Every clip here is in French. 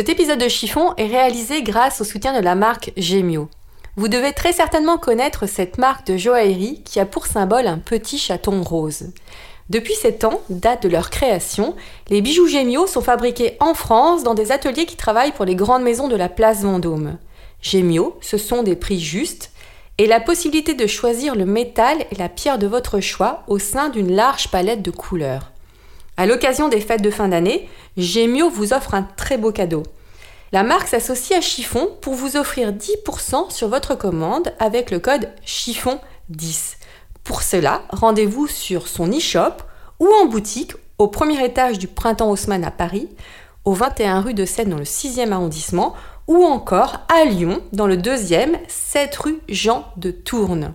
Cet épisode de chiffon est réalisé grâce au soutien de la marque Gemio. Vous devez très certainement connaître cette marque de joaillerie qui a pour symbole un petit chaton rose. Depuis 7 ans, date de leur création, les bijoux Gemio sont fabriqués en France dans des ateliers qui travaillent pour les grandes maisons de la place Vendôme. Gemio, ce sont des prix justes et la possibilité de choisir le métal et la pierre de votre choix au sein d'une large palette de couleurs. À l'occasion des fêtes de fin d'année, Gemio vous offre un très beau cadeau. La marque s'associe à Chiffon pour vous offrir 10% sur votre commande avec le code chiffon10. Pour cela, rendez-vous sur son e-shop ou en boutique au premier étage du Printemps Haussmann à Paris, au 21 rue de Seine dans le 6e arrondissement ou encore à Lyon dans le 2e 7 rue Jean de Tourne.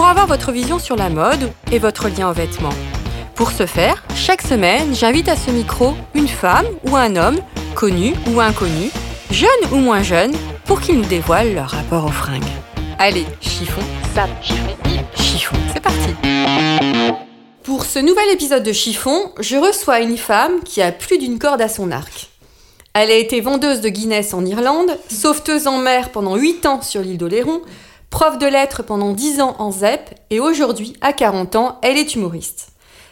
pour avoir votre vision sur la mode et votre lien aux vêtements. Pour ce faire, chaque semaine, j'invite à ce micro une femme ou un homme, connu ou inconnu, jeune ou moins jeune, pour qu'ils nous dévoilent leur rapport aux fringues. Allez, chiffon, sap, chiffon, chiffon, c'est parti Pour ce nouvel épisode de Chiffon, je reçois une femme qui a plus d'une corde à son arc. Elle a été vendeuse de Guinness en Irlande, sauveteuse en mer pendant 8 ans sur l'île d'Oléron, prof de lettres pendant 10 ans en ZEP et aujourd'hui, à 40 ans, elle est humoriste.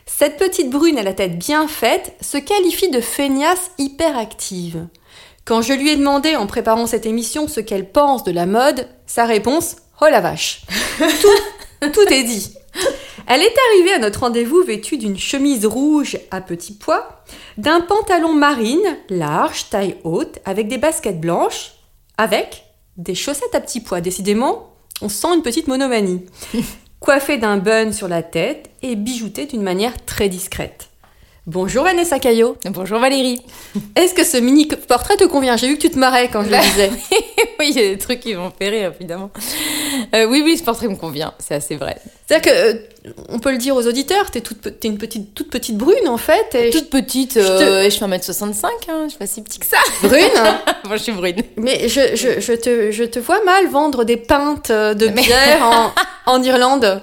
Cette petite brune à la tête bien faite se qualifie de feignasse hyperactive. Quand je lui ai demandé en préparant cette émission ce qu'elle pense de la mode, sa réponse Oh la vache tout, tout est dit Elle est arrivée à notre rendez-vous vêtue d'une chemise rouge à petits pois, d'un pantalon marine large, taille haute, avec des baskets blanches, avec des chaussettes à petits pois. Décidément, on sent une petite monomanie. Coiffée d'un bun sur la tête et bijoutée d'une manière très discrète. Bonjour Vanessa Caillot. Bonjour Valérie. Est-ce que ce mini portrait te convient? J'ai vu que tu te marrais quand je le disais. oui, il y a des trucs qui vont faire rire, évidemment. Euh, oui, oui, ce portrait me convient, c'est assez vrai. C'est-à-dire que, euh, on peut le dire aux auditeurs, t'es toute, t'es une petite, toute petite brune en fait. Et Toute petite, euh, et je fais 1m65, hein, je suis pas si petite que ça. Brune? Moi, je suis brune. Mais je, je, je, te, je te vois mal vendre des pintes de Mais- bière en, en Irlande.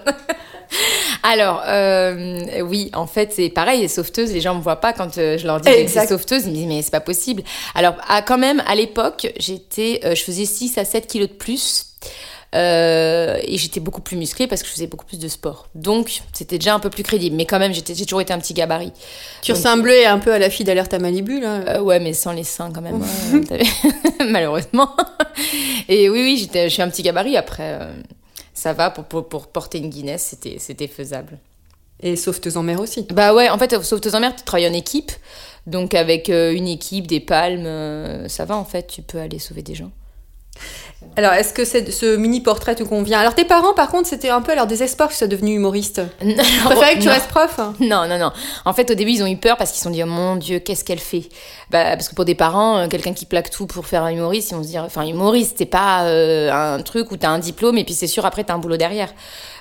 Alors, euh, oui, en fait, c'est pareil, les sauveteuses, les gens me voient pas quand euh, je leur dis que c'est sauveteuse, ils me disent, mais c'est pas possible. Alors, à, quand même, à l'époque, j'étais, euh, je faisais 6 à 7 kilos de plus. euh, et j'étais beaucoup plus musclée parce que je faisais beaucoup plus de sport. Donc, c'était déjà un peu plus crédible. Mais quand même, j'ai toujours été un petit gabarit. Tu Donc- ressemblais un peu à la fille d'Alerte à Malibu là. Euh, ouais, mais sans les seins quand même, hein, malheureusement. Et oui, oui, j'étais, je suis un petit gabarit. Après, ça va pour, pour, pour porter une Guinness, c'était, c'était faisable. Et sauveteuse en mer aussi. Bah ouais, en fait, sauveteuse en mer, tu travailles en équipe. Donc avec euh, une équipe, des palmes, euh, ça va en fait, tu peux aller sauver des gens. Alors, est-ce que ce mini portrait te convient? Alors, tes parents, par contre, c'était un peu à leur désespoir que tu sois devenu humoriste. Tu préférais que tu Non. restes prof Non, non, non. En fait, au début, ils ont eu peur parce qu'ils se sont dit, oh mon Dieu, qu'est-ce qu'elle fait? Bah, Parce que pour des parents, euh, quelqu'un qui plaque tout pour faire un humoriste, ils vont se dire, enfin, humoriste, c'est pas euh, un truc où t'as un diplôme et puis c'est sûr, après, t'as un boulot derrière.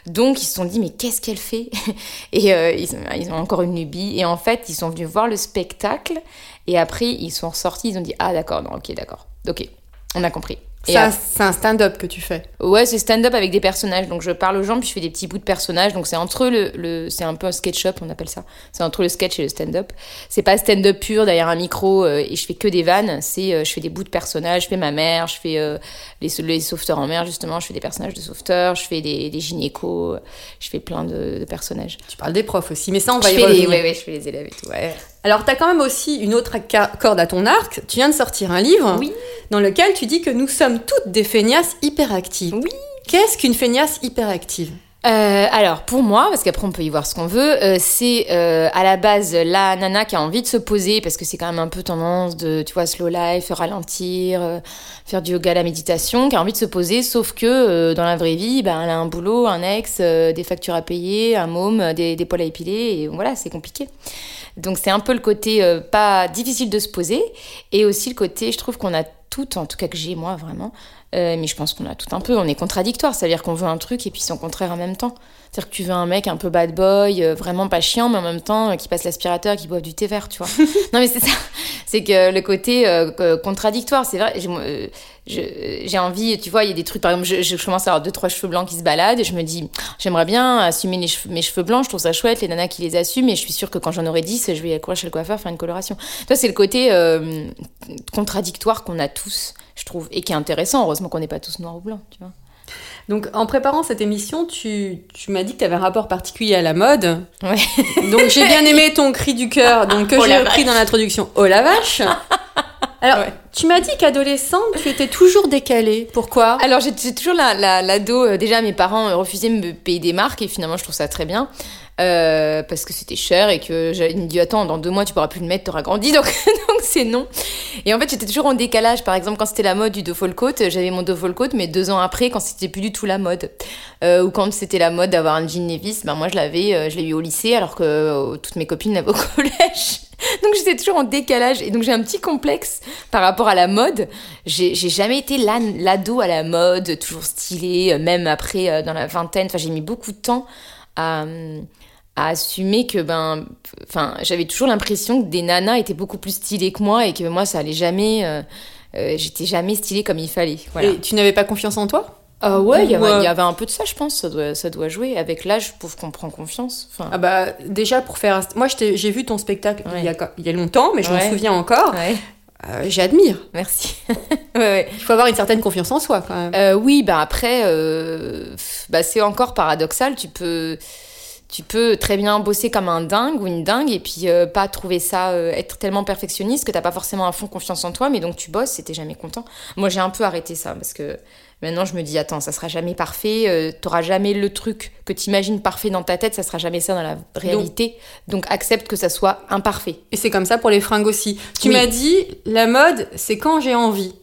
Donc, ils se sont dit, mais qu'est-ce qu'elle fait? Et euh, ils, ils ont encore une lubie. Et en fait, ils sont venus voir le spectacle et après, ils sont ressortis, ils ont dit, ah d'accord, non, ok, d'accord. Ok, on a compris. Et C'est un, après- c'est un stand-up que tu fais. Ouais, c'est stand-up avec des personnages. Donc je parle aux gens, puis je fais des petits bouts de personnages. Donc c'est entre le, le c'est un peu un sketch-up, on appelle ça. C'est entre le sketch et le stand-up. C'est pas stand-up pur derrière un micro euh, et je fais que des vannes. C'est euh, je fais des bouts de personnages. Je fais ma mère, je fais euh, les, les sauveteurs en mer justement. Je fais des personnages de sauveteurs. Je fais des, des gynécos. Je fais plein de, de personnages. Tu parles des profs aussi, mais ça, on va je y fais les, revenir. ouais, ouais, je fais les élèves et tout. Ouais. Alors, tu as quand même aussi une autre corde à ton arc. Tu viens de sortir un livre Oui. dans lequel tu dis que nous sommes toutes des feignasses hyperactives. Oui. Qu'est-ce qu'une feignasse hyperactive? Euh, alors pour moi, parce qu'après on peut y voir ce qu'on veut, euh, c'est euh, à la base la nana qui a envie de se poser parce que c'est quand même un peu tendance de, tu vois, slow life, ralentir, faire du yoga, la méditation, qui a envie de se poser, sauf que dans la vraie vie, ben, elle a un boulot, un ex, des factures à payer, un môme, des, des poils à épiler, et voilà, c'est compliqué. Donc c'est un peu le côté euh, pas difficile de se poser, et aussi le côté, je trouve qu'on a toutes, en tout cas que j'ai moi vraiment, Euh, mais je pense qu'on a tout un peu. On est contradictoire, c'est-à-dire qu'on veut un truc et puis son contraire en même temps. C'est-à-dire que tu veux un mec un peu bad boy, euh, vraiment pas chiant, mais en même temps euh, qui passe l'aspirateur, qui boit du thé vert, tu vois. non, mais c'est ça. C'est que le côté euh, contradictoire, c'est vrai. j'ai- envie, tu vois, il y a des trucs, par exemple, je, je commence à avoir deux, trois cheveux blancs qui se baladent et je me dis, j'aimerais bien assumer les cheveux- mes cheveux blancs, je trouve ça chouette, les nanas qui les assument, et je suis sûre que quand j'en aurai 10, je vais courir chez le coiffeur faire une coloration. Toi, c'est le côté contradictoire qu'on a tous, je trouve, et qui est intéressant. Heureusement qu'on n'est pas tous noirs ou blancs, tu vois. Donc, en préparant cette émission, tu, tu m'as dit que tu avais un rapport particulier à la mode. Ouais. Donc, j'ai bien aimé ton cri du cœur, donc que Oh j'ai repris dans l'introduction. Oh la vache Alors, Ouais. tu m'as dit qu'adolescente, tu étais toujours décalée. Pourquoi? Alors j'ai toujours la, la, l'ado, euh, déjà mes parents euh, refusaient de me payer des marques et finalement je trouve ça très bien. Euh, parce que c'était cher et que j'avais me dit attends dans deux mois tu pourras plus le mettre t'auras grandi donc donc c'est non et en fait j'étais toujours en décalage par exemple quand c'était la mode du duffel coat j'avais mon duffel coat mais deux ans après quand c'était plus du tout la mode Euh, ou quand c'était la mode d'avoir un jean Levi's ben moi je l'avais je l'ai eu au lycée alors que euh, toutes mes copines l'avaient au collège donc j'étais toujours en décalage. Et donc j'ai un petit complexe par rapport à la mode. J'ai jamais été l'ado à la mode toujours stylée euh, même après euh, dans la vingtaine. Enfin j'ai mis beaucoup de temps à assumer que ben enfin j'avais toujours l'impression que des nanas étaient beaucoup plus stylées que moi et que moi ça allait jamais euh, j'étais jamais stylée comme il fallait. Et tu n'avais pas confiance en toi? Ah ouais il y, euh, y avait un peu de ça je pense ça doit ça doit jouer avec l'âge je trouve qu'on prend confiance enfin Ah bah déjà pour faire... Moi j'ai vu ton spectacle Ouais. il, y a, il y a longtemps, mais je m'en Ouais. souviens encore. ouais Euh, J'admire. merci. Il faut avoir une certaine confiance en soi quand même. Euh, oui, bah après, bah c'est encore paradoxal. Tu peux, tu peux très bien bosser comme un dingue ou une dingue et puis euh, pas trouver ça euh, être tellement perfectionniste que t'as pas forcément à fond confiance en toi, mais donc tu bosses et t'es jamais content. Moi, j'ai un peu arrêté ça parce que maintenant je me dis attends, ça sera jamais parfait. euh, T'auras jamais le truc que t'imagines parfait dans ta tête, ça sera jamais ça dans la réalité. Donc, accepte que ça soit imparfait. Et c'est comme ça pour les fringues aussi. Tu Oui. m'as dit, la mode, c'est quand j'ai envie.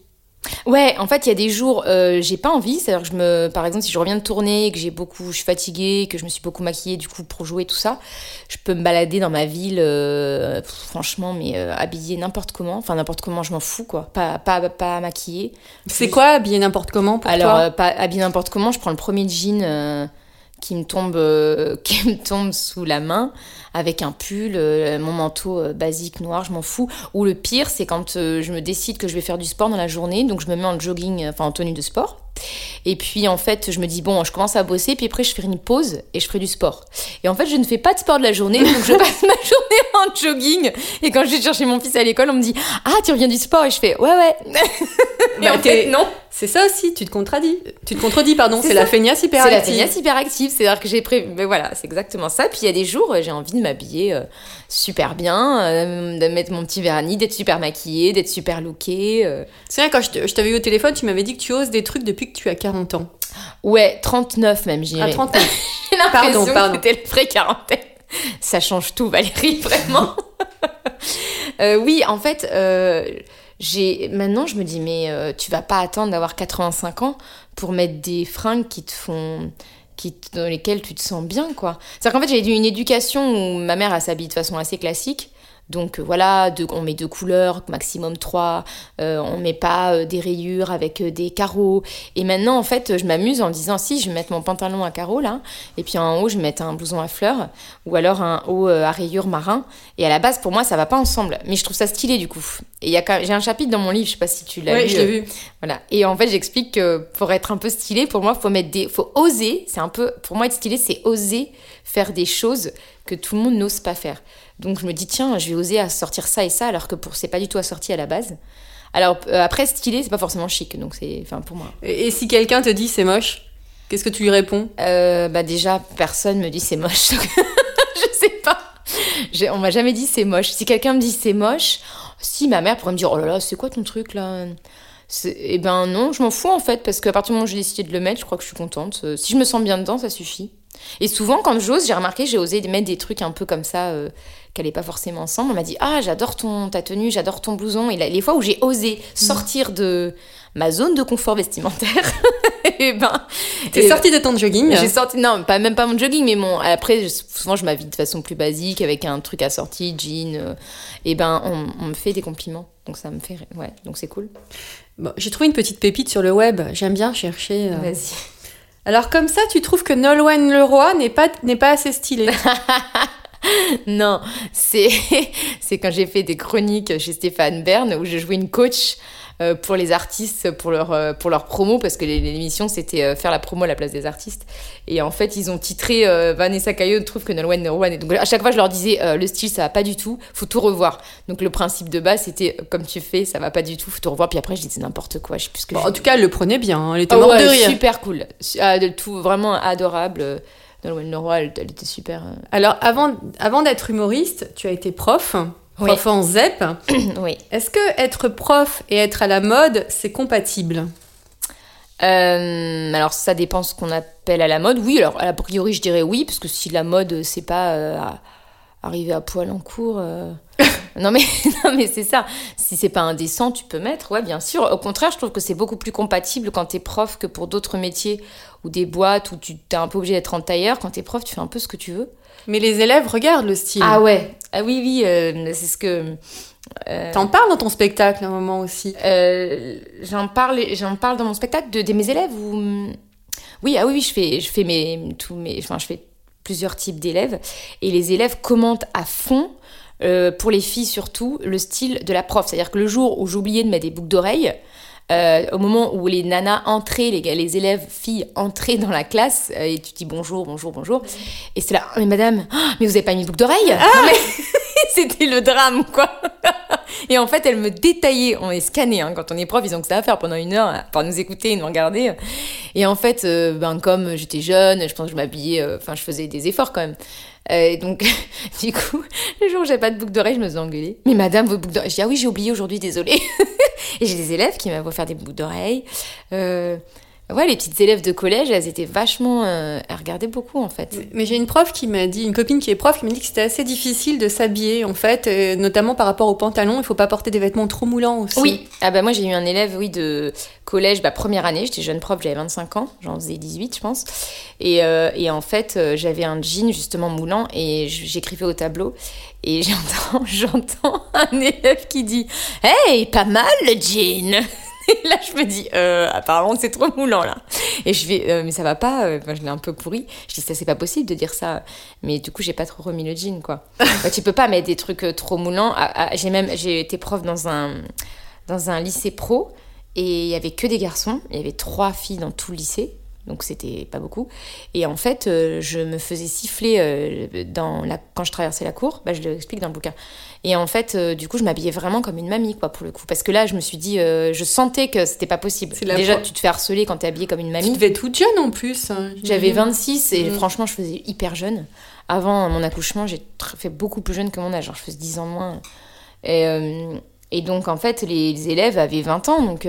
Ouais, en fait, il y a des jours, euh, j'ai pas envie. C'est-à-dire que je me, par exemple, si je reviens de tourner, et que j'ai beaucoup, je suis fatiguée, que je me suis beaucoup maquillée, du coup, pour jouer tout ça, je peux me balader dans ma ville, euh, franchement, mais euh, habillée n'importe comment. Enfin, n'importe comment, je m'en fous, quoi. Pas, pas, pas maquillée. C'est quoi habiller n'importe comment pour Alors, toi? pas habillée n'importe comment, je prends le premier jean qui me tombe, euh, qui me tombe sous la main, avec un pull, euh, mon manteau euh, basique noir, je m'en fous. Ou le pire, c'est quand je me décide que je vais faire du sport dans la journée, donc je me mets en jogging, enfin en tenue de sport. Et puis en fait, je me dis bon, je commence à bosser, puis après je fais une pause et je ferai du sport. Et en fait, je ne fais pas de sport de la journée, donc je passe ma journée en jogging. Et quand je vais chercher mon fils à l'école, on me dit ah tu reviens du sport et je fais ouais ouais. et Bah, en t'es- fait non. C'est ça aussi, tu te contredis. Tu te contredis, pardon, C'est c'est la feignasse C'est hyperactive. la feignasse hyperactive, c'est-à-dire que j'ai prévu. Mais voilà, c'est exactement ça. Puis il y a des jours, j'ai envie de m'habiller euh, super bien, euh, de mettre mon petit vernis, d'être super maquillée, d'être super lookée. euh. C'est vrai, quand je t'avais eu au téléphone, tu m'avais dit que tu oses des trucs depuis que tu as 40 ans. Ouais, 39 même, j'irais. 30 ans. J'ai l'impression Pardon, que pardon. c'était le pré-quarantaine. Ça change tout, Valérie, vraiment. Euh, oui, en fait, euh, j'ai maintenant je me dis mais euh, tu vas pas attendre d'avoir 85 ans pour mettre des fringues qui te font dans lesquelles tu te sens bien quoi. C'est-à-dire qu'en fait, j'ai eu une éducation où ma mère elle s'habille de façon assez classique. Donc euh, voilà, on met deux couleurs, maximum trois, euh, on met pas euh, des rayures avec euh, des carreaux. Et maintenant, en fait, je m'amuse en disant si je vais mettre mon pantalon à carreaux là, et puis en haut, je vais mettre un blouson à fleurs, ou alors un haut à rayures marin. Et à la base, pour moi, ça va pas ensemble, mais je trouve ça stylé du coup. Et il y a quand- j'ai un chapitre dans mon livre, je sais pas si tu l'as Oui, lu. je l'ai vu. voilà. Et en fait, j'explique que pour être un peu stylé, pour moi, faut mettre des, faut oser. C'est un peu, pour moi, être stylé, c'est oser faire des choses que tout le monde n'ose pas faire. Donc je me dis tiens, je vais oser sortir ça et ça, alors que pour c'est pas du tout assorti à la base. Alors euh, après, stylé, c'est pas forcément chic, donc c'est, enfin pour moi. Et, et si quelqu'un te dit c'est moche, qu'est-ce que tu lui réponds? Euh, bah déjà, personne me dit c'est moche. donc je sais pas. On m'a jamais dit c'est moche. Si quelqu'un me dit c'est moche, si ma mère pourrait me dire oh là là, c'est quoi ton truc là? Eh ben non, je m'en fous en fait, parce qu'à partir du moment où j'ai décidé de le mettre, je crois que je suis contente. Euh, Si je me sens bien dedans, ça suffit. Et souvent, quand j'ose, j'ai remarqué, j'ai osé mettre des trucs un peu comme ça, euh, qui n'allaient pas forcément ensemble. On m'a dit Ah, j'adore ton, ta tenue, j'adore ton blouson. Et les fois où j'ai osé sortir de ma zone de confort vestimentaire, et ben. T'es et- sorti de ton jogging? j'ai sorti, non, pas, même pas mon jogging, mais mon. Après, souvent, je m'habille de façon plus basique, avec un truc assorti, jean. euh, et ben, on, on me fait des compliments. Donc, ça me fait. Ouais, donc c'est cool. Bon, j'ai trouvé une petite pépite sur le web. J'aime bien chercher. euh. Alors comme ça, tu trouves que Nolwenn Leroy n'est pas n'est pas assez stylé. Non, c'est c'est quand j'ai fait des chroniques chez Stéphane Bern où je jouais une coach pour les artistes pour leur euh, pour leur promo parce que l'émission c'était euh, faire la promo à la place des artistes et en fait ils ont titré euh, Vanessa Caillot trouve que Nolwenn est- donc à chaque fois je leur disais euh, le style ça va pas du tout faut tout revoir donc le principe de base c'était euh, comme tu fais ça va pas du tout faut tout revoir puis après je disais n'importe quoi je sais plus ce que Bon, je En tout cas, elle le prenait bien. hein. Elle était ouais, de rire. super cool ah, de tout vraiment adorable euh, Nolwenn Leroy elle, elle était super euh. Alors avant avant d'être humoriste, tu as été prof, prof en ZEP. oui Est-ce que être prof et être à la mode, c'est compatible? Euh, alors ça dépend ce qu'on appelle à la mode. Oui, alors a priori je dirais oui, parce que si la mode c'est pas euh, arriver à poil en cours. euh, non mais non mais c'est ça. Si c'est pas indécent, tu peux mettre. Ouais, bien sûr. Au contraire, je trouve que c'est beaucoup plus compatible quand t'es prof que pour d'autres métiers ou des boîtes où tu t'es un peu obligé d'être en tailleur. Quand t'es prof, tu fais un peu ce que tu veux. Mais les élèves regardent le style. Ah ouais. Ah oui oui. euh, c'est ce que. euh, T'en parles dans ton spectacle à un moment aussi. Euh, j'en parle, j'en parle dans mon spectacle de, de mes élèves ou oui, ah oui, oui, je fais, je fais mes, tous mes, enfin, je fais plusieurs types d'élèves et les élèves commentent à fond. euh, pour les filles surtout, le style de la prof. C'est-à-dire que le jour où j'oubliais de mettre des boucles d'oreilles, euh, au moment où les nanas entraient, les, les élèves filles entraient dans la classe, euh, et tu dis bonjour, bonjour, bonjour, et c'est là, Oh, mais madame, oh, mais vous avez pas mis de boucle d'oreille? Non, mais C'était le drame, quoi. Et en fait, elle me détaillait. On est scanné hein, quand on est prof, ils ont que ça à faire pendant une heure, à part nous écouter et nous regarder. Et en fait, euh, ben, comme j'étais jeune, je pense que je m'habillais, euh, enfin, je faisais des efforts quand même. Euh, donc, du coup, le jour où j'avais pas de boucle d'oreille, je me suis engueulée. Mais madame, vos boucles d'oreille. Je dis, ah oui, j'ai oublié aujourd'hui, désolée. et j'ai des élèves qui m'avaient faire des boucles d'oreilles. Euh, ouais, les petites élèves de collège, elles étaient vachement. euh, elles regardaient beaucoup, en fait. Mais j'ai une prof qui m'a dit, une copine qui est prof, qui m'a dit que c'était assez difficile de s'habiller en fait, et notamment par rapport aux pantalons. Il faut pas porter des vêtements trop moulants aussi. Oui, ah bah moi j'ai eu un élève oui de collège, bah première année, j'étais jeune prof, j'avais 25 ans, j'en faisais 18 je pense. Et, euh, et en fait euh, j'avais un jean justement moulant et j'écrivais au tableau et j'entends j'entends un élève qui dit "Hey, pas mal le jean." Et là, je me dis, euh, apparemment, c'est trop moulant, là. Et je vais, euh, mais ça va pas, euh, enfin, je l'ai un peu pourri. Je dis, ça, c'est pas possible de dire ça. Mais du coup, j'ai pas trop remis le jean, quoi. Tu peux pas mettre des trucs trop moulants. Ah, ah, j'ai même, j'ai été prof dans un, dans un lycée pro et il y avait que des garçons. Il y avait trois filles dans tout le lycée. Donc c'était pas beaucoup. Et en fait, euh, je me faisais siffler euh, dans la... quand je traversais la cour. Bah, je l'explique dans le bouquin. Et en fait, euh, du coup, je m'habillais vraiment comme une mamie, quoi, pour le coup. Parce que là, je me suis dit, je sentais que c'était pas possible. Déjà, tu te fais harceler quand t'es habillée comme une Tu mamie. devais être toute jeune en plus. hein, J'avais j'imagine. 26 et Mm. franchement, je faisais hyper jeune. Avant mon accouchement, j'ai fait beaucoup plus jeune que mon âge. Genre, je faisais 10 ans de moins. Et, et donc, en fait, les, les élèves avaient 20 ans. Donc,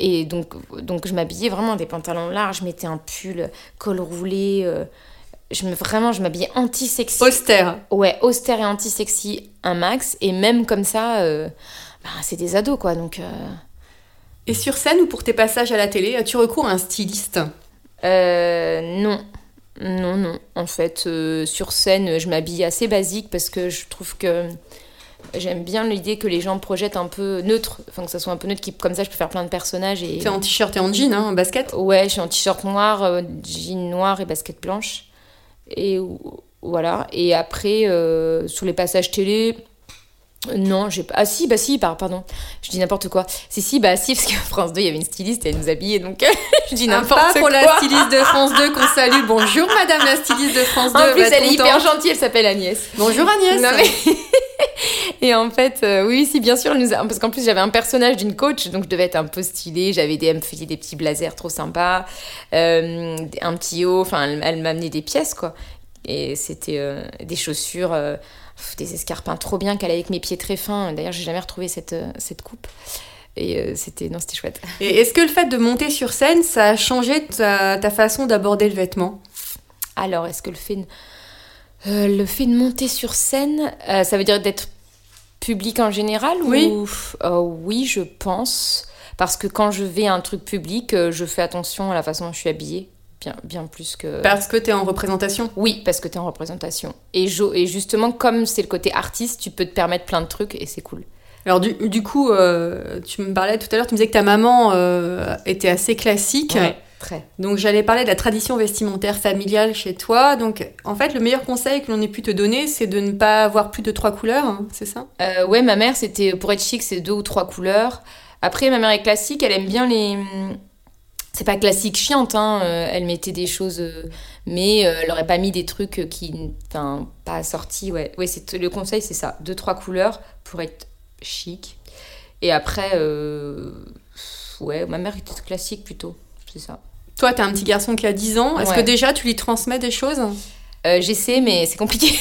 et donc, donc, je m'habillais vraiment des pantalons larges. Je mettais un pull, col roulé. euh, je me, vraiment, je m'habillais anti-sexy. Austère. Ouais, austère et anti-sexy, un max. Et même comme ça, euh, bah, c'est des ados, quoi. Donc. euh, Et sur scène ou pour tes passages à la télé, as-tu recours à un styliste? Euh, non. Non, non. En fait, sur scène, je m'habille assez basique parce que je trouve que j'aime bien l'idée que les gens projettent un peu neutre. Enfin, que ça soit un peu neutre, qui, comme ça, je peux faire plein de personnages. Et... T'es en t-shirt et en jean, hein, en basket? Ouais, je suis en t-shirt noir, euh, jean noir et basket blanche. Et voilà. Et après, euh, sur les passages télé, non, j'ai pas. Ah si, bah si, par- pardon. Je dis n'importe quoi. Si, si, bah si, parce que France 2, il y avait une styliste et elle nous habillait, donc je dis Un n'importe pas quoi. pour la styliste de France 2 qu'on salue. Bonjour madame la styliste de France 2. En plus, elle est hyper gentille, elle s'appelle Agnès. Bonjour Agnès. Non, mais- Et en fait, euh, oui, si, bien sûr, elle nous a- parce qu'en plus, j'avais un personnage d'une coach, donc je devais être un peu stylée. J'avais des, elle me faisait des petits blazers trop sympas, euh, un petit haut, enfin, elle, elle m'amenait des pièces, quoi. Et c'était euh, des chaussures, euh, des escarpins trop bien qu'elle avait avec mes pieds très fins. D'ailleurs, j'ai jamais retrouvé cette, euh, cette coupe. Et c'était, non, c'était chouette. Et est-ce que le fait de monter sur scène, ça a changé ta, ta façon d'aborder le vêtement? Alors, est-ce que le fait de, le fait de monter sur scène, ça veut dire d'être public en général Oui. ou... Oui, je pense. Parce que quand je vais à un truc public, je fais attention à la façon dont je suis habillée. Bien, bien plus que... Parce que t'es en représentation. Oui, parce que tu es en représentation. Et, et justement, comme c'est le côté artiste, tu peux te permettre plein de trucs et c'est cool. Alors du, du coup, euh, tu me parlais tout à l'heure, tu me disais que ta maman euh, était assez classique. Ouais, très. Donc j'allais parler de la tradition vestimentaire familiale chez toi. Donc en fait, le meilleur conseil que l'on ait pu te donner, c'est de ne pas avoir plus de trois couleurs, hein, c'est ça? Euh, ouais, ma mère, c'était pour être chic, c'est deux ou trois couleurs. Après, ma mère est classique, elle aime bien les. C'est pas classique chiante, hein. euh, elle mettait des choses, euh, mais euh, elle aurait pas mis des trucs qui. Enfin, pas assortis, ouais. Ouais, c'est, le conseil, c'est ça. Deux, trois couleurs pour être chic. Et après, euh, ouais, ma mère était classique plutôt, c'est ça. Toi, t'as un petit garçon qui a 10 ans. Est-ce Ouais. que déjà tu lui transmets des choses? Euh, J'essaie, mais c'est compliqué.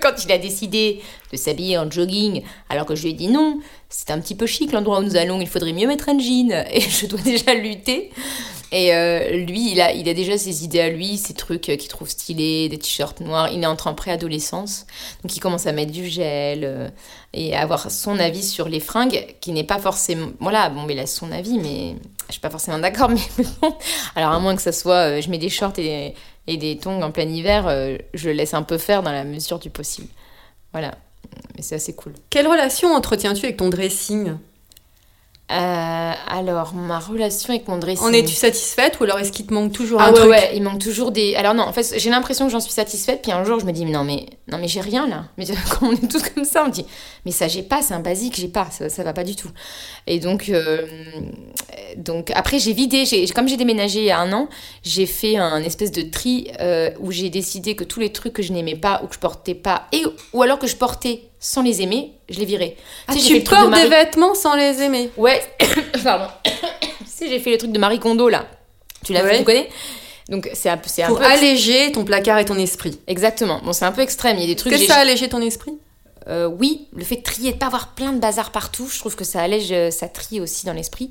Quand il a décidé de s'habiller en jogging, alors que je lui ai dit non, c'est un petit peu chic l'endroit où nous allons, il faudrait mieux mettre un jean. Et je dois déjà lutter. Et euh, lui, il a, déjà ses idées à lui, ses trucs qu'il trouve stylés, des t-shirts noirs. Il est entré en préadolescence. Donc il commence à mettre du gel euh, et à avoir son avis sur les fringues, qui n'est pas forcément. Voilà, bon, mais il a son avis, mais je suis pas forcément d'accord. Mais bon. Alors à moins que ça soit. euh, je mets des shorts et et des tongs en plein hiver, euh, je laisse un peu faire dans la mesure du possible. Voilà. Mais c'est assez cool. Quelle relation entretiens-tu avec ton dressing? Euh, alors, ma relation avec mon dressing. En es-tu satisfaite ou alors est-ce qu'il te manque toujours Ah un ouais, truc ouais, il manque toujours des. Alors non, en fait, j'ai l'impression que j'en suis satisfaite, puis un jour, je me dis, mais non, mais, non, mais j'ai rien là. Mais quand on est tous comme ça, on me dit, mais ça, j'ai pas, c'est un basique, j'ai pas, ça, ça va pas du tout. Et donc, euh, donc après, j'ai vidé, comme j'ai déménagé il y a un an, j'ai fait un espèce de tri euh, où j'ai décidé que tous les trucs que je n'aimais pas ou que je portais pas, et, ou alors que je portais sans les aimer, je les virais. Ah, sais, tu de portes des vêtements sans les aimer Ouais, pardon. tu sais, j'ai fait le truc de Marie Kondo là. Tu l'as Ouais. fait, tu connais? Donc c'est un, un Pour peu. alléger ton placard et ton esprit. Exactement. Bon, c'est un peu extrême. Il y a des trucs. Est-ce que ça a allégé ton esprit? Euh, oui, le fait de trier, de pas avoir plein de bazar partout, je trouve que ça allège, euh, ça trie aussi dans l'esprit.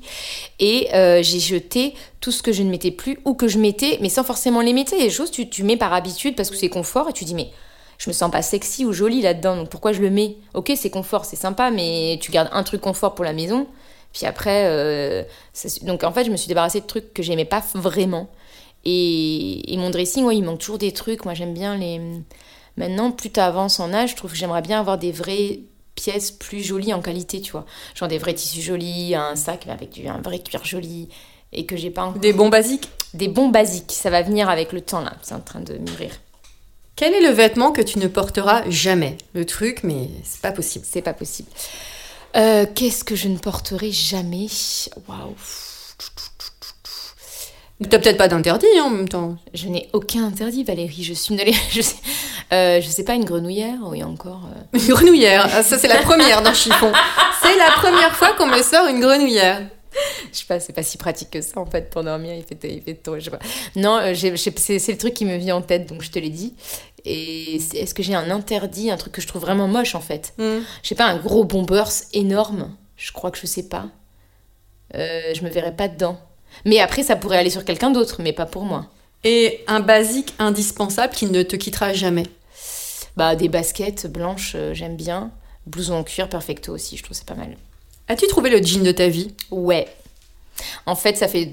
Et euh, j'ai jeté tout ce que je ne mettais plus ou que je mettais, mais sans forcément les mettre. Il y a des choses tu, tu mets par habitude parce que c'est confort et tu dis mais je me sens pas sexy ou jolie là-dedans, donc pourquoi je le mets? Ok, c'est confort, c'est sympa, mais tu gardes un truc confort pour la maison. Puis après, euh, ça- donc en fait, je me suis débarrassée de trucs que j'aimais pas vraiment. Et, et mon dressing, ouais, il manque toujours des trucs. Moi, j'aime bien les. Maintenant, plus tu avances en âge, je trouve que j'aimerais bien avoir des vraies pièces plus jolies en qualité, tu vois. Genre des vrais tissus jolis, un sac avec du, un vrai cuir joli. Et que j'ai pas encore. Des bons basiques Des bons basiques. Ça va venir avec le temps, là. C'est en train de mûrir. Quel est le vêtement que tu ne porteras jamais? Le truc, mais c'est pas possible. C'est pas possible. Euh, Qu'est-ce que je ne porterai jamais? Waouh. T'as peut-être pas d'interdit hein, en même temps. Je n'ai aucun interdit, Valérie. Je suis une Je sais, euh, je sais pas, une grenouillère? Oui, encore. euh. Une grenouillère, Ah, ça c'est la première dans Chiffon. C'est la première fois qu'on me sort une grenouillère. Je sais pas, c'est pas si pratique que ça en fait pour dormir. Il fait, il fait tôt, je sais pas. Non, euh, c'est le truc qui me vient en tête, donc je te l'ai dit. Et est-ce que j'ai un interdit, un truc que je trouve vraiment moche en fait? Hmm. Je sais pas, un gros bombers énorme. Je crois que je sais pas. Euh, je me verrais pas dedans. Mais après, ça pourrait aller sur quelqu'un d'autre, mais pas pour moi. Et un basique indispensable qui ne te quittera jamais? Bah, des baskets blanches, euh, j'aime bien. Blouson en cuir perfecto aussi, je trouve c'est pas mal. As-tu trouvé le jean de ta vie? Ouais. En fait, ça fait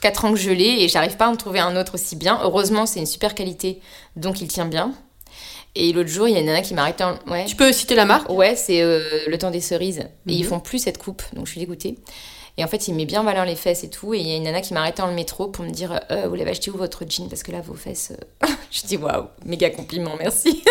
4 ans que je l'ai et j'arrive pas à en trouver un autre aussi bien. Heureusement, c'est une super qualité, donc il tient bien. Et l'autre jour, il y a une nana qui m'a arrêté en... Ouais. Tu peux citer la marque? Ouais, c'est euh, le temps des cerises. Et ils Mhm. font plus cette coupe, donc je suis dégoûtée. Et en fait, il met bien valeur les fesses et tout. Et il y a une nana qui m'a arrêté dans le métro pour me dire euh, Vous l'avez acheté où votre jean? Parce que là, vos fesses. euh, je dis Waouh, méga compliment, merci.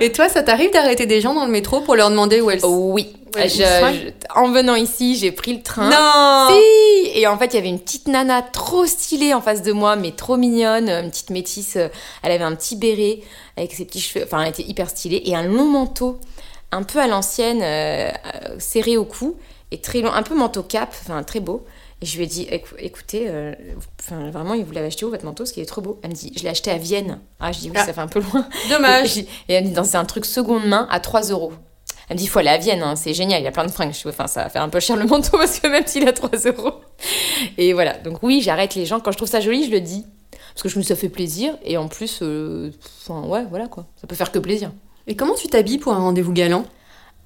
Et toi, ça t'arrive d'arrêter des gens dans le métro pour leur demander où elles sont Oh oui. Ouais, Je- ils soignent. je- en venant ici, j'ai pris le train. Non Si Et en fait, il y avait une petite nana trop stylée en face de moi, mais trop mignonne, une petite métisse. Elle avait un petit béret avec ses petits cheveux, enfin, elle était hyper stylée, et un long manteau, un peu à l'ancienne, euh, euh, serré au cou, et très long, un peu manteau cap, enfin, très beau. Et je lui ai dit, Écou- écoutez, euh, enfin, vraiment, vous l'avez acheté où votre manteau Parce qu'il est trop beau? Elle me dit, je l'ai acheté à Vienne. Ah, je dis, oui, Ah. ça fait un peu loin. Dommage. Et elle me dit, c'est un truc seconde main à 3 euros. Elle me dit, il faut aller à Vienne, hein, c'est génial, il y a plein de fringues. Je enfin, ça va faire un peu cher le manteau parce que même s'il a 3 euros. Et voilà, donc oui, j'arrête les gens. Quand je trouve ça joli, je le dis. Parce que je me ça fait plaisir. Et en plus, euh, enfin, ouais, voilà quoi. Ça peut faire que plaisir. Et comment tu t'habilles pour un rendez-vous galant?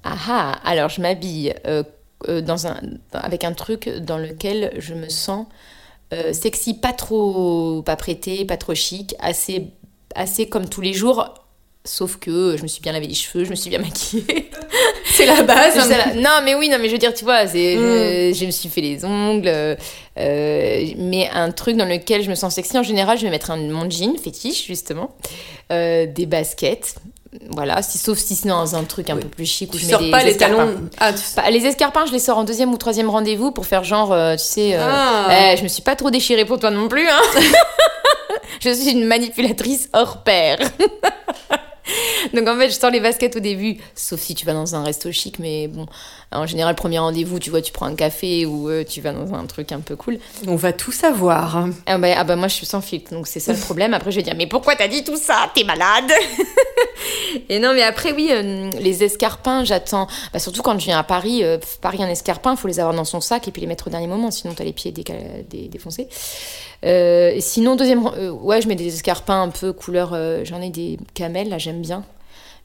Ah ah, alors je m'habille euh, euh, dans un, avec un truc dans lequel je me sens euh, sexy, pas trop pas prêtée, pas trop chic, assez, assez comme tous les jours, Sauf que je me suis bien lavé les cheveux, je me suis bien maquillée. C'est la base. Hein. la- Non, mais oui, non, mais je veux dire, tu vois, c'est, Mm. je, je me suis fait les ongles, euh, mais un truc dans lequel je me sens sexy en général, je vais mettre un, mon jean fétiche, justement, des baskets, voilà, si, sauf si c'est dans un truc un peu plus chic où Tu je sors pas les escarpins. talons. Ah, tu- Bah, les escarpins, je les sors en deuxième ou troisième rendez-vous pour faire genre, euh, tu sais, euh, Ah. eh, je me suis pas trop déchirée pour toi non plus, hein. je suis une manipulatrice hors pair. Donc en fait, je sors les baskets au début, sauf si tu vas dans un resto chic, mais bon, en général, premier rendez-vous, tu vois, tu prends un café ou euh, tu vas dans un truc un peu cool. On va tout savoir. Ah bah, ah bah, moi, je suis sans filtre, donc c'est ça le problème. Après, je vais dire, mais pourquoi t'as dit tout ça? T'es malade Et non, mais après, oui, euh, les escarpins, j'attends. Bah, surtout quand je viens à Paris, euh, Paris en escarpin, il faut les avoir dans son sac et puis les mettre au dernier moment, sinon t'as les pieds défoncés. Euh, sinon, deuxième, euh, ouais, je mets des escarpins un peu couleur. euh, J'en ai des camels, là, j'aime bien.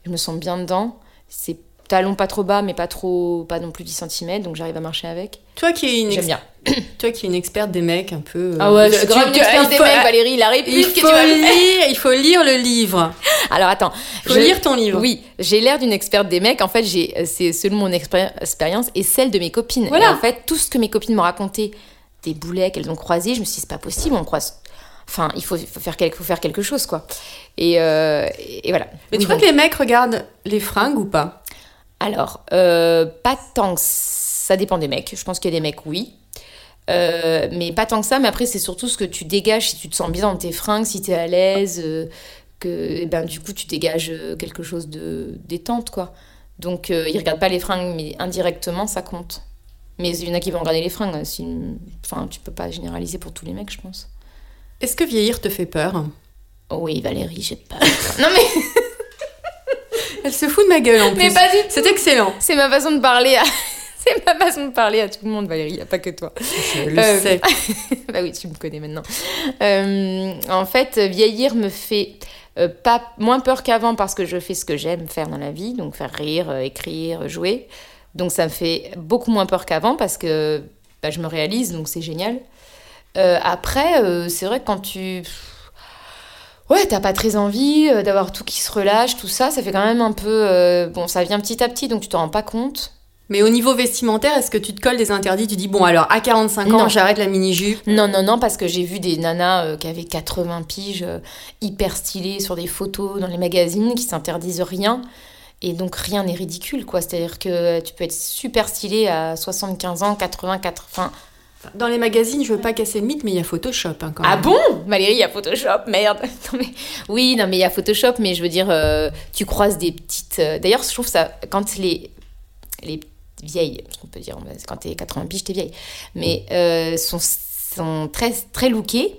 Je me sens bien dedans. C'est talons pas trop bas, mais pas trop, pas non plus 10 cm, donc j'arrive à marcher avec. Toi qui es une, ex- bien. toi qui es une experte des mecs un peu. euh, Ah ouais, je suis tu- grave une tu- experte il des faut- mecs, Valérie, la réplique Il que tu faut vas faire. lire, il faut lire le livre. Alors attends, Il faut lire ton livre. Oui, j'ai l'air d'une experte des mecs. En fait, j'ai, c'est selon mon expéri- expérience et celle de mes copines. Voilà. Et en fait, tout ce que mes copines m'ont raconté, des boulets qu'elles ont croisés, je me suis dit, c'est pas possible, on croise. Enfin, il faut, faire, quelque, faut faire quelque chose, quoi. Et, euh, et voilà. Mais Oui, tu crois donc- que les mecs regardent les fringues ou pas? Alors, euh, pas tant que ça dépend des mecs. Je pense qu'il y a des mecs, oui. Euh, mais pas tant que ça. Mais après, c'est surtout ce que tu dégages, si tu te sens bien dans tes fringues, si tu es à l'aise, que eh ben, du coup, tu dégages quelque chose de détente, quoi. Donc, ils regardent pas les fringues, mais indirectement, ça compte. Mais il y en a qui vont regarder les fringues. hein, si- Enfin, tu peux pas généraliser pour tous les mecs, je pense. Est-ce que vieillir te fait peur? Oh oui, Valérie, j'ai pas. non, mais, Elle se fout de ma gueule en mais plus. pas du tout. C'est excellent. C'est ma façon de parler à. C'est ma façon de parler à tout le monde, Valérie, y a pas que toi. Je le Euh, sais. bah oui, tu me connais maintenant. Euh, en fait, vieillir me fait euh, pas moins peur qu'avant parce que je fais ce que j'aime faire dans la vie, donc faire rire, euh, écrire, jouer. Donc ça me fait beaucoup moins peur qu'avant parce que bah, je me réalise, donc c'est génial. Euh, après, euh, c'est vrai que quand tu... Ouais, t'as pas très envie euh, d'avoir tout qui se relâche, tout ça, ça fait quand même un peu... Bon, ça vient petit à petit, donc tu t'en rends pas compte. Mais au niveau vestimentaire, est-ce que tu te colles des interdits Tu dis, bon, alors à 45 ans, j'arrête la mini-jupe? Non, non, non, parce que j'ai vu des nanas euh, qui avaient 80 piges, euh, hyper stylées sur des photos dans les magazines, qui s'interdisent rien. Et donc rien n'est ridicule, quoi. C'est-à-dire que tu peux être super stylée à 75 ans, 80, 80. Dans les magazines, je veux pas casser le mythe, mais il y a Photoshop hein, quand Ah même. bon? Valérie, il y a Photoshop, merde. Non, mais... Oui, non, mais il y a Photoshop, mais je veux dire, euh, tu croises des petites. euh, D'ailleurs, je trouve ça. Quand les. Les vieilles, parce qu'on peut dire, quand t'es 80 piges, t'es vieille, mais euh, sont, sont très, très lookées,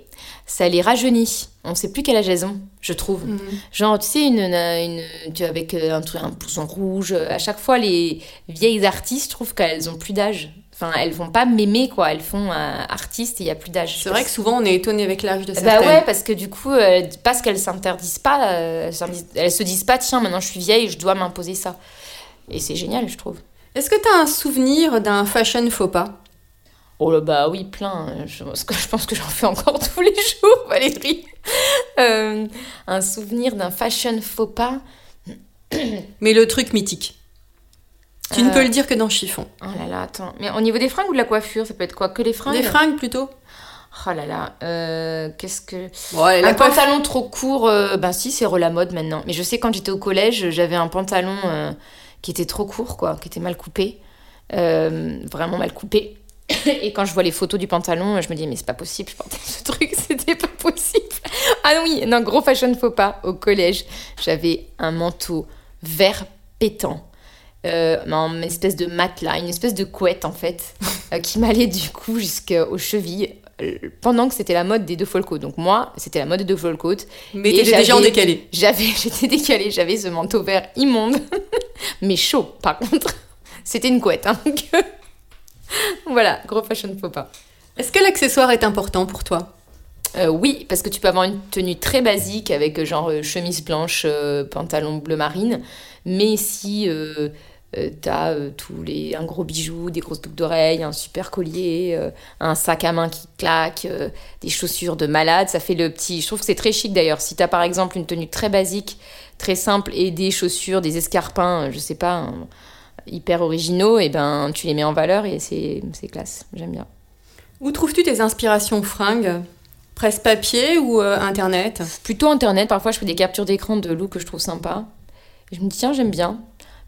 ça les rajeunit. On sait plus quel âge elles ont, je trouve. Mhm. Genre, tu sais, une, une, tu, avec un, un blouson rouge. À chaque fois, les vieilles artistes, je trouve qu'elles ont plus d'âge. Enfin, elles vont pas m'aimer, quoi. Elles font euh, artiste et il y a plus d'âge. C'est vrai que souvent, on est étonné avec l'âge de Bah certaines. ouais, parce que du coup, euh, parce qu'elles s'interdisent pas, euh, elles se disent pas, tiens, maintenant je suis vieille, je dois m'imposer ça. Et c'est génial, je trouve. Est-ce que tu as un souvenir d'un fashion faux pas? Oh là bah oui, plein. Je, parce que je pense que j'en fais encore tous les jours, Valérie. Euh, un souvenir d'un fashion faux pas. Mais le truc mythique. Tu ne Euh, peux le dire que dans chiffon. Oh là là, attends. Mais au niveau des fringues ou de la coiffure, ça peut être quoi Que les fringues Des fringues plutôt Oh là là, euh, qu'est-ce que... Ouais, un coiffe- pantalon trop court, euh, ben si, c'est re la mode maintenant. Mais je sais, quand j'étais au collège, j'avais un pantalon euh, qui était trop court, quoi, qui était mal coupé. Euh, vraiment mal coupé. Et quand je vois les photos du pantalon, je me dis, mais c'est pas possible, je portais ce truc, c'était pas possible. Ah oui, non, gros fashion faux pas. Au collège, j'avais un manteau vert pétant. Euh, en espèce de matelas, une espèce de couette en fait, euh, qui m'allait du coup jusqu'aux chevilles euh, pendant que c'était la mode des deux folcoats. Donc moi, c'était la mode des deux folcoats. Mais t'étais déjà en décalé. J'avais, j'étais décalée, j'avais ce manteau vert immonde, mais chaud par contre. C'était une couette, hein, euh, voilà, gros fashion faux pas. Est-ce que l'accessoire est important pour toi? Euh, oui, parce que tu peux avoir une tenue très basique avec genre chemise blanche, euh, pantalon bleu marine, mais si euh, euh, t'as euh, tous les un gros bijou, des grosses boucles d'oreilles, un super collier, euh, un sac à main qui claque, des chaussures de malade. Ça fait le petit. Je trouve que c'est très chic d'ailleurs. Si t'as par exemple une tenue très basique, très simple et des chaussures, des escarpins, je sais pas, un- hyper originaux, et ben tu les mets en valeur et c'est c'est classe. J'aime bien. Où trouves-tu tes inspirations fringues? Presse papier ou internet? Plutôt internet. Parfois, je fais des captures d'écran de looks que je trouve sympa. Et je me dis tiens, j'aime bien.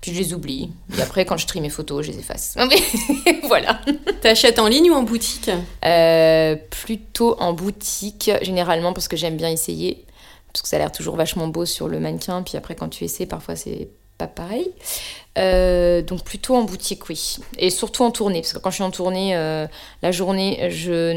Puis je les oublie. Et après, quand je trie mes photos, je les efface. Mais voilà. T'achètes en ligne ou en boutique Euh, plutôt en boutique, généralement, parce que j'aime bien essayer. Parce que ça a l'air toujours vachement beau sur le mannequin. Puis après, quand tu essaies, parfois, c'est pas pareil. Euh, donc plutôt en boutique, oui. Et surtout en tournée, parce que quand je suis en tournée, euh, la journée, je,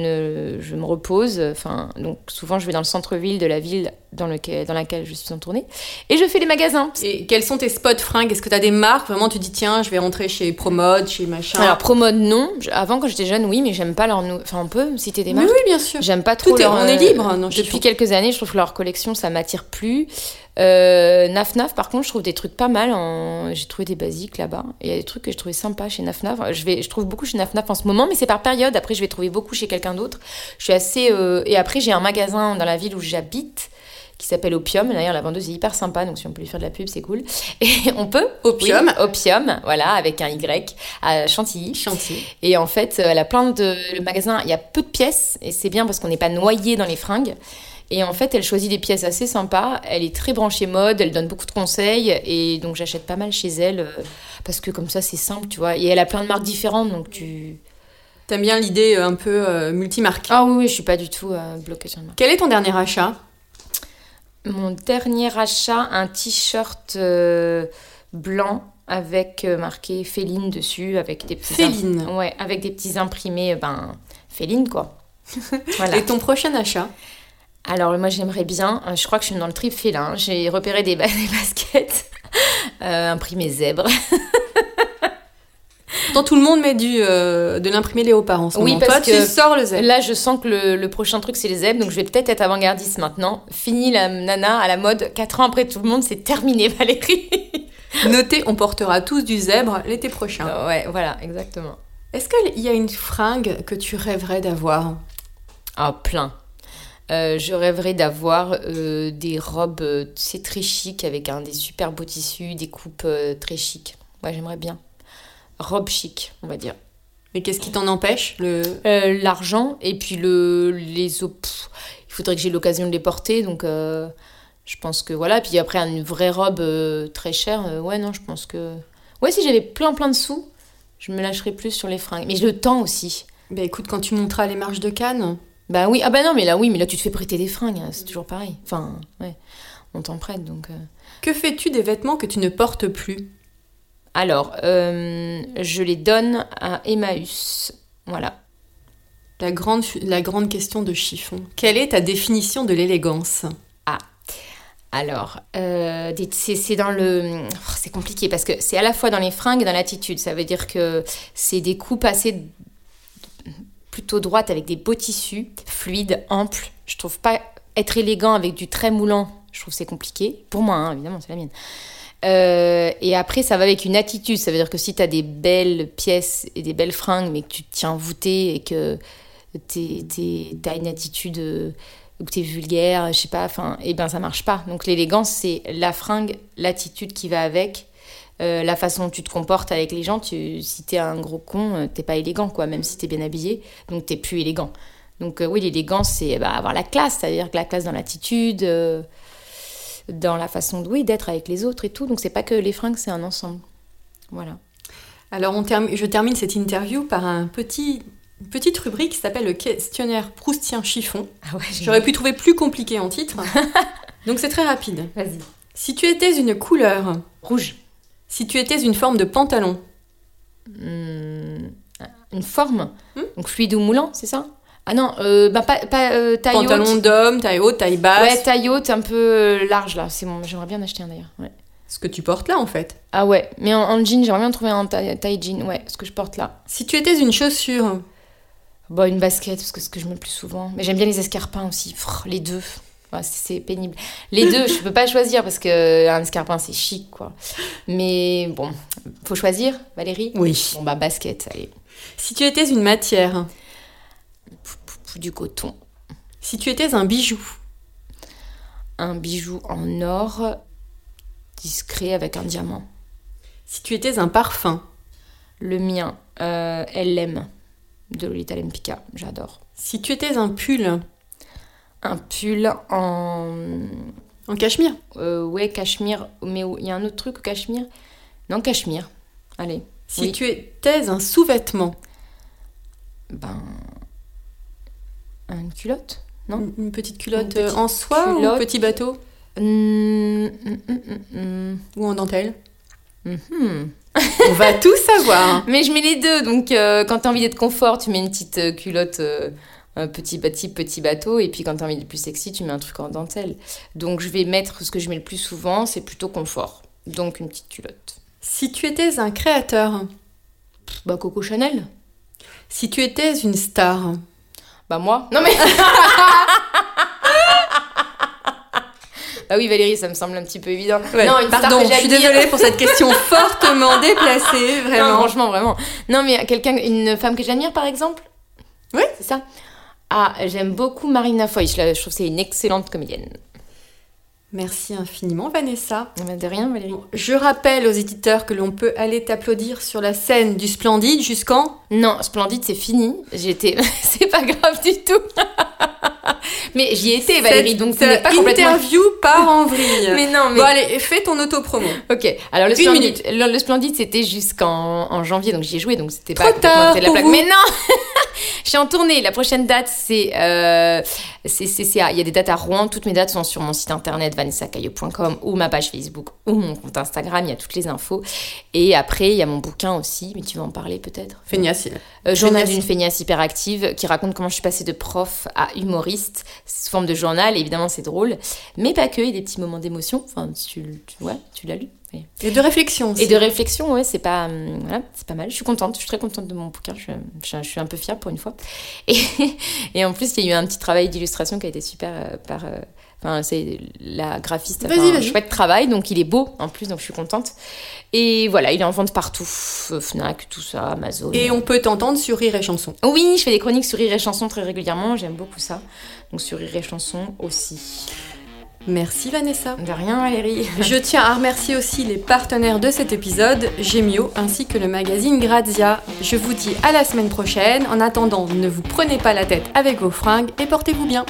ne, je me repose. Enfin, donc souvent, je vais dans le centre-ville de la ville dans, lequel, dans laquelle je suis en tournée. Et je fais les magasins. Et quels sont tes spots fringues? Est-ce que t'as des marques? Vraiment, tu dis tiens, je vais rentrer chez Promode, chez machin. Alors, Promode, non. Avant, quand j'étais jeune, oui, mais j'aime pas leur... Enfin, on peut citer des Mais marques oui, bien sûr. J'aime pas trop Tout est- on est euh, libre, non, je Depuis quelques années, je trouve que leur collection, ça m'attire plus. Euh, Naf Naf, par contre, je trouve des trucs pas mal. en- J'ai trouvé des basiques là-bas. Et il y a des trucs que je trouvais sympas chez Naf Naf. Je, vais... je trouve beaucoup chez Naf Naf en ce moment, mais c'est par période. Après, je vais trouver beaucoup chez quelqu'un d'autre. Je suis assez. euh, Et après, j'ai un magasin dans la ville où j'habite qui s'appelle Opium. D'ailleurs, la vendeuse est hyper sympa, donc si on peut lui faire de la pub, c'est cool. Et on peut? Opium? Oui, Opium, voilà, avec un Y, à Chantilly. Chantier. Et en fait, elle a plein de. Le magasin, il y a peu de pièces, et c'est bien parce qu'on n'est pas noyé dans les fringues. Et en fait, elle choisit des pièces assez sympas. Elle est très branchée mode, elle donne beaucoup de conseils. Et donc, j'achète pas mal chez elle, euh, parce que comme ça, c'est simple, tu vois. Et elle a plein de marques différentes, donc tu. T'aimes bien l'idée euh, un peu euh, multimarque. Ah oui, oui, je suis pas du tout euh, bloquée sur une marque. Quel est ton dernier achat? Mon dernier achat, un t-shirt euh, blanc avec marqué Féline dessus, avec des petits. Féline. Ouais, avec des petits imprimés, ben, Féline, quoi. voilà. Et ton prochain achat? Alors moi j'aimerais bien, euh, je crois que je suis dans le trip félin, j'ai repéré des, ba- des baskets euh, imprimées zèbre. Tant tout le monde met du, euh, de l'imprimé léopard en ce Oui, moment. parce Toi, que tu sors le zèbre. Là je sens que le, le prochain truc c'est les zèbres, donc je vais peut-être être avant-gardiste maintenant. Fini la nana à la mode, 4 ans après tout le monde, c'est terminé Valérie. Notez, on portera tous du zèbre l'été prochain. Euh, ouais, voilà, exactement. Est-ce qu'il y a une fringue que tu rêverais d'avoir? Ah, plein. Euh, je rêverais d'avoir euh, des robes, euh, tu sais, très chic, avec un, des super beaux tissus, des coupes euh, très chic. Ouais, j'aimerais bien. Robe chic, on va dire. Mais qu'est-ce qui t'en empêche le... Euh, l'argent et puis le les pff, il faudrait que j'ai l'occasion de les porter donc euh, je pense que voilà puis après une vraie robe euh, très chère euh, ouais non je pense que ouais si j'avais plein plein de sous je me lâcherais plus sur les fringues mais le temps aussi Bah écoute, quand tu monteras les marches de Cannes, bah oui ah bah non mais là oui mais là tu te fais prêter des fringues hein, c'est toujours pareil enfin ouais on t'en prête donc euh. que fais-tu des vêtements que tu ne portes plus? Alors euh, je les donne à Emmaüs voilà la grande, la grande question de chiffon. Quelle est ta définition de l'élégance? Alors, euh, c'est dans le... oh, c'est compliqué parce que c'est à la fois dans les fringues et dans l'attitude. Ça veut dire que c'est des coupes assez plutôt droites avec des beaux tissus, fluides, amples. Je trouve pas être élégant avec du très moulant, je trouve c'est compliqué. Pour moi, hein, évidemment, c'est la mienne. Euh, et après, ça va avec une attitude. Ça veut dire que si tu as des belles pièces et des belles fringues, mais que tu te tiens voûté et que tu as une attitude euh, ou tu es vulgaire, je sais pas, enfin, et ben ça marche pas. Donc l'élégance, c'est la fringue, l'attitude qui va avec, euh, la façon dont tu te comportes avec les gens. Tu, si t'es un gros con, euh, t'es pas élégant, quoi, même si t'es bien habillé, donc t'es plus élégant. Donc euh, oui, l'élégance, c'est bah, avoir la classe, c'est-à-dire que la classe dans l'attitude, euh, dans la façon de, oui, d'être avec les autres et tout. Donc c'est pas que les fringues, c'est un ensemble. Voilà. Alors, on je termine cette interview par un petit, une petite rubrique qui s'appelle le questionnaire proustien chiffon. Ah ouais, J'aurais pu trouver plus compliqué en titre. Donc, c'est très rapide. Vas-y. Si tu étais une couleur, Rouge. Si tu étais une forme de pantalon, Hmm, une forme. Hmm Donc fluide ou moulant, c'est ça Ah non, euh, bah, pas, pas euh, taille pantalon haute. d'homme, taille haute, taille basse, Ouais, taille haute, un peu euh, large là. C'est bon, j'aimerais bien en acheter un d'ailleurs. Ouais. ce que tu portes là en fait. Ah ouais, mais en, en jean, j'aimerais bien trouver un taille, taille jean. Ouais, ce que je porte là. Si tu étais une chaussure, Bon, une basket, parce que c'est ce que je mets le plus souvent. Mais j'aime bien les escarpins aussi. Les deux. Ouais, c'est pénible. Les deux, je peux pas choisir parce que un escarpin c'est chic quoi. Mais bon, faut choisir, Valérie. Oui. Bon bah basket, allez. Si tu étais une matière, Du coton, si tu étais un bijou, un bijou en or discret avec un diamant. si tu étais un parfum, Le mien, euh, elle l'aime de Lolita Lempicka, j'adore. si tu étais un pull, Un pull en en cachemire, euh, ouais cachemire, mais il y a un autre truc au cachemire. Non cachemire. Allez. si Oui. tu étais un sous-vêtement, Ben une culotte, non une petite culotte Une euh, en soie ou culotte. petit bateau hum, hum, hum. ou en dentelle Mhm. On va tout savoir. Mais je mets les deux, donc euh, quand t'as envie d'être confort, tu mets une petite euh, culotte euh, un petit petit petit bateau, et puis quand t'as envie d'être plus sexy, tu mets un truc en dentelle. Donc je vais mettre ce que je mets le plus souvent, c'est plutôt confort. Donc une petite culotte. Si tu étais un créateur, Bah Coco Chanel. si tu étais une star, Bah moi. Non mais. Bah oui Valérie, ça me semble un petit peu évident. Ouais, non, une pardon, je suis désolée pour cette question fortement déplacée, Non, vraiment. franchement, vraiment. Non, mais quelqu'un, une femme que j'admire, par exemple? Oui. C'est ça? Ah, j'aime beaucoup Marina Foy. Je, trouve que c'est une excellente comédienne. Merci infiniment, Vanessa. Eh ben, De rien, Valérie. Je rappelle aux éditeurs que l'on peut aller t'applaudir sur la scène du Splendide jusqu'en. Non, Splendide, c'est fini. J'étais. c'est pas grave du tout. mais j'y étais, Valérie, donc ce n'est Cette pas complètement. interview part en vrille. Mais non, mais. Bon, allez, fais ton auto-promo. Ok, alors le Une Splendide, le, le Splendide c'était jusqu'en en janvier, donc j'y ai joué, donc c'était pas Trop tard la pour plaque. vous. Mais non Je suis en tournée, la prochaine date c'est... Euh, c'est, à- il y a des dates à Rouen, toutes mes dates sont sur mon site internet vanessacailleux.com ou ma page Facebook ou mon compte Instagram, il y a toutes les infos. Et après, il y a mon bouquin aussi, mais tu vas en parler peut-être Feignasse. euh, Journal d'une feignasse hyperactive qui raconte comment je suis passée de prof à humoriste sous forme de journal. Et évidemment, c'est drôle, mais pas que. Il y a des petits moments d'émotion. Enfin, tu, tu, ouais, tu l'as lu. Oui. Et de réflexion aussi. Et de réflexion, ouais, c'est pas, hum, voilà, c'est pas mal. Je suis contente, je suis très contente de mon bouquin. Je, je- je suis un peu fière pour une fois. Et, et en plus, il y a eu un petit travail d'illustration qui a été super euh, par. euh, Enfin, c'est la graphiste a fait un chouette travail, donc il est beau en plus, donc je suis contente. Et voilà, il est en vente partout, Fnac, tout ça, Amazon. Et on peut t'entendre sur Rire et Chanson. Oui, je fais des chroniques sur Rire et Chanson très régulièrement, j'aime beaucoup ça. Donc sur Rire et Chanson aussi. Merci Vanessa. De rien, Valérie. Je tiens à remercier aussi les partenaires de cet épisode, Gemio ainsi que le magazine Grazia. Je vous dis à la semaine prochaine. En attendant, ne vous prenez pas la tête avec vos fringues et portez-vous bien.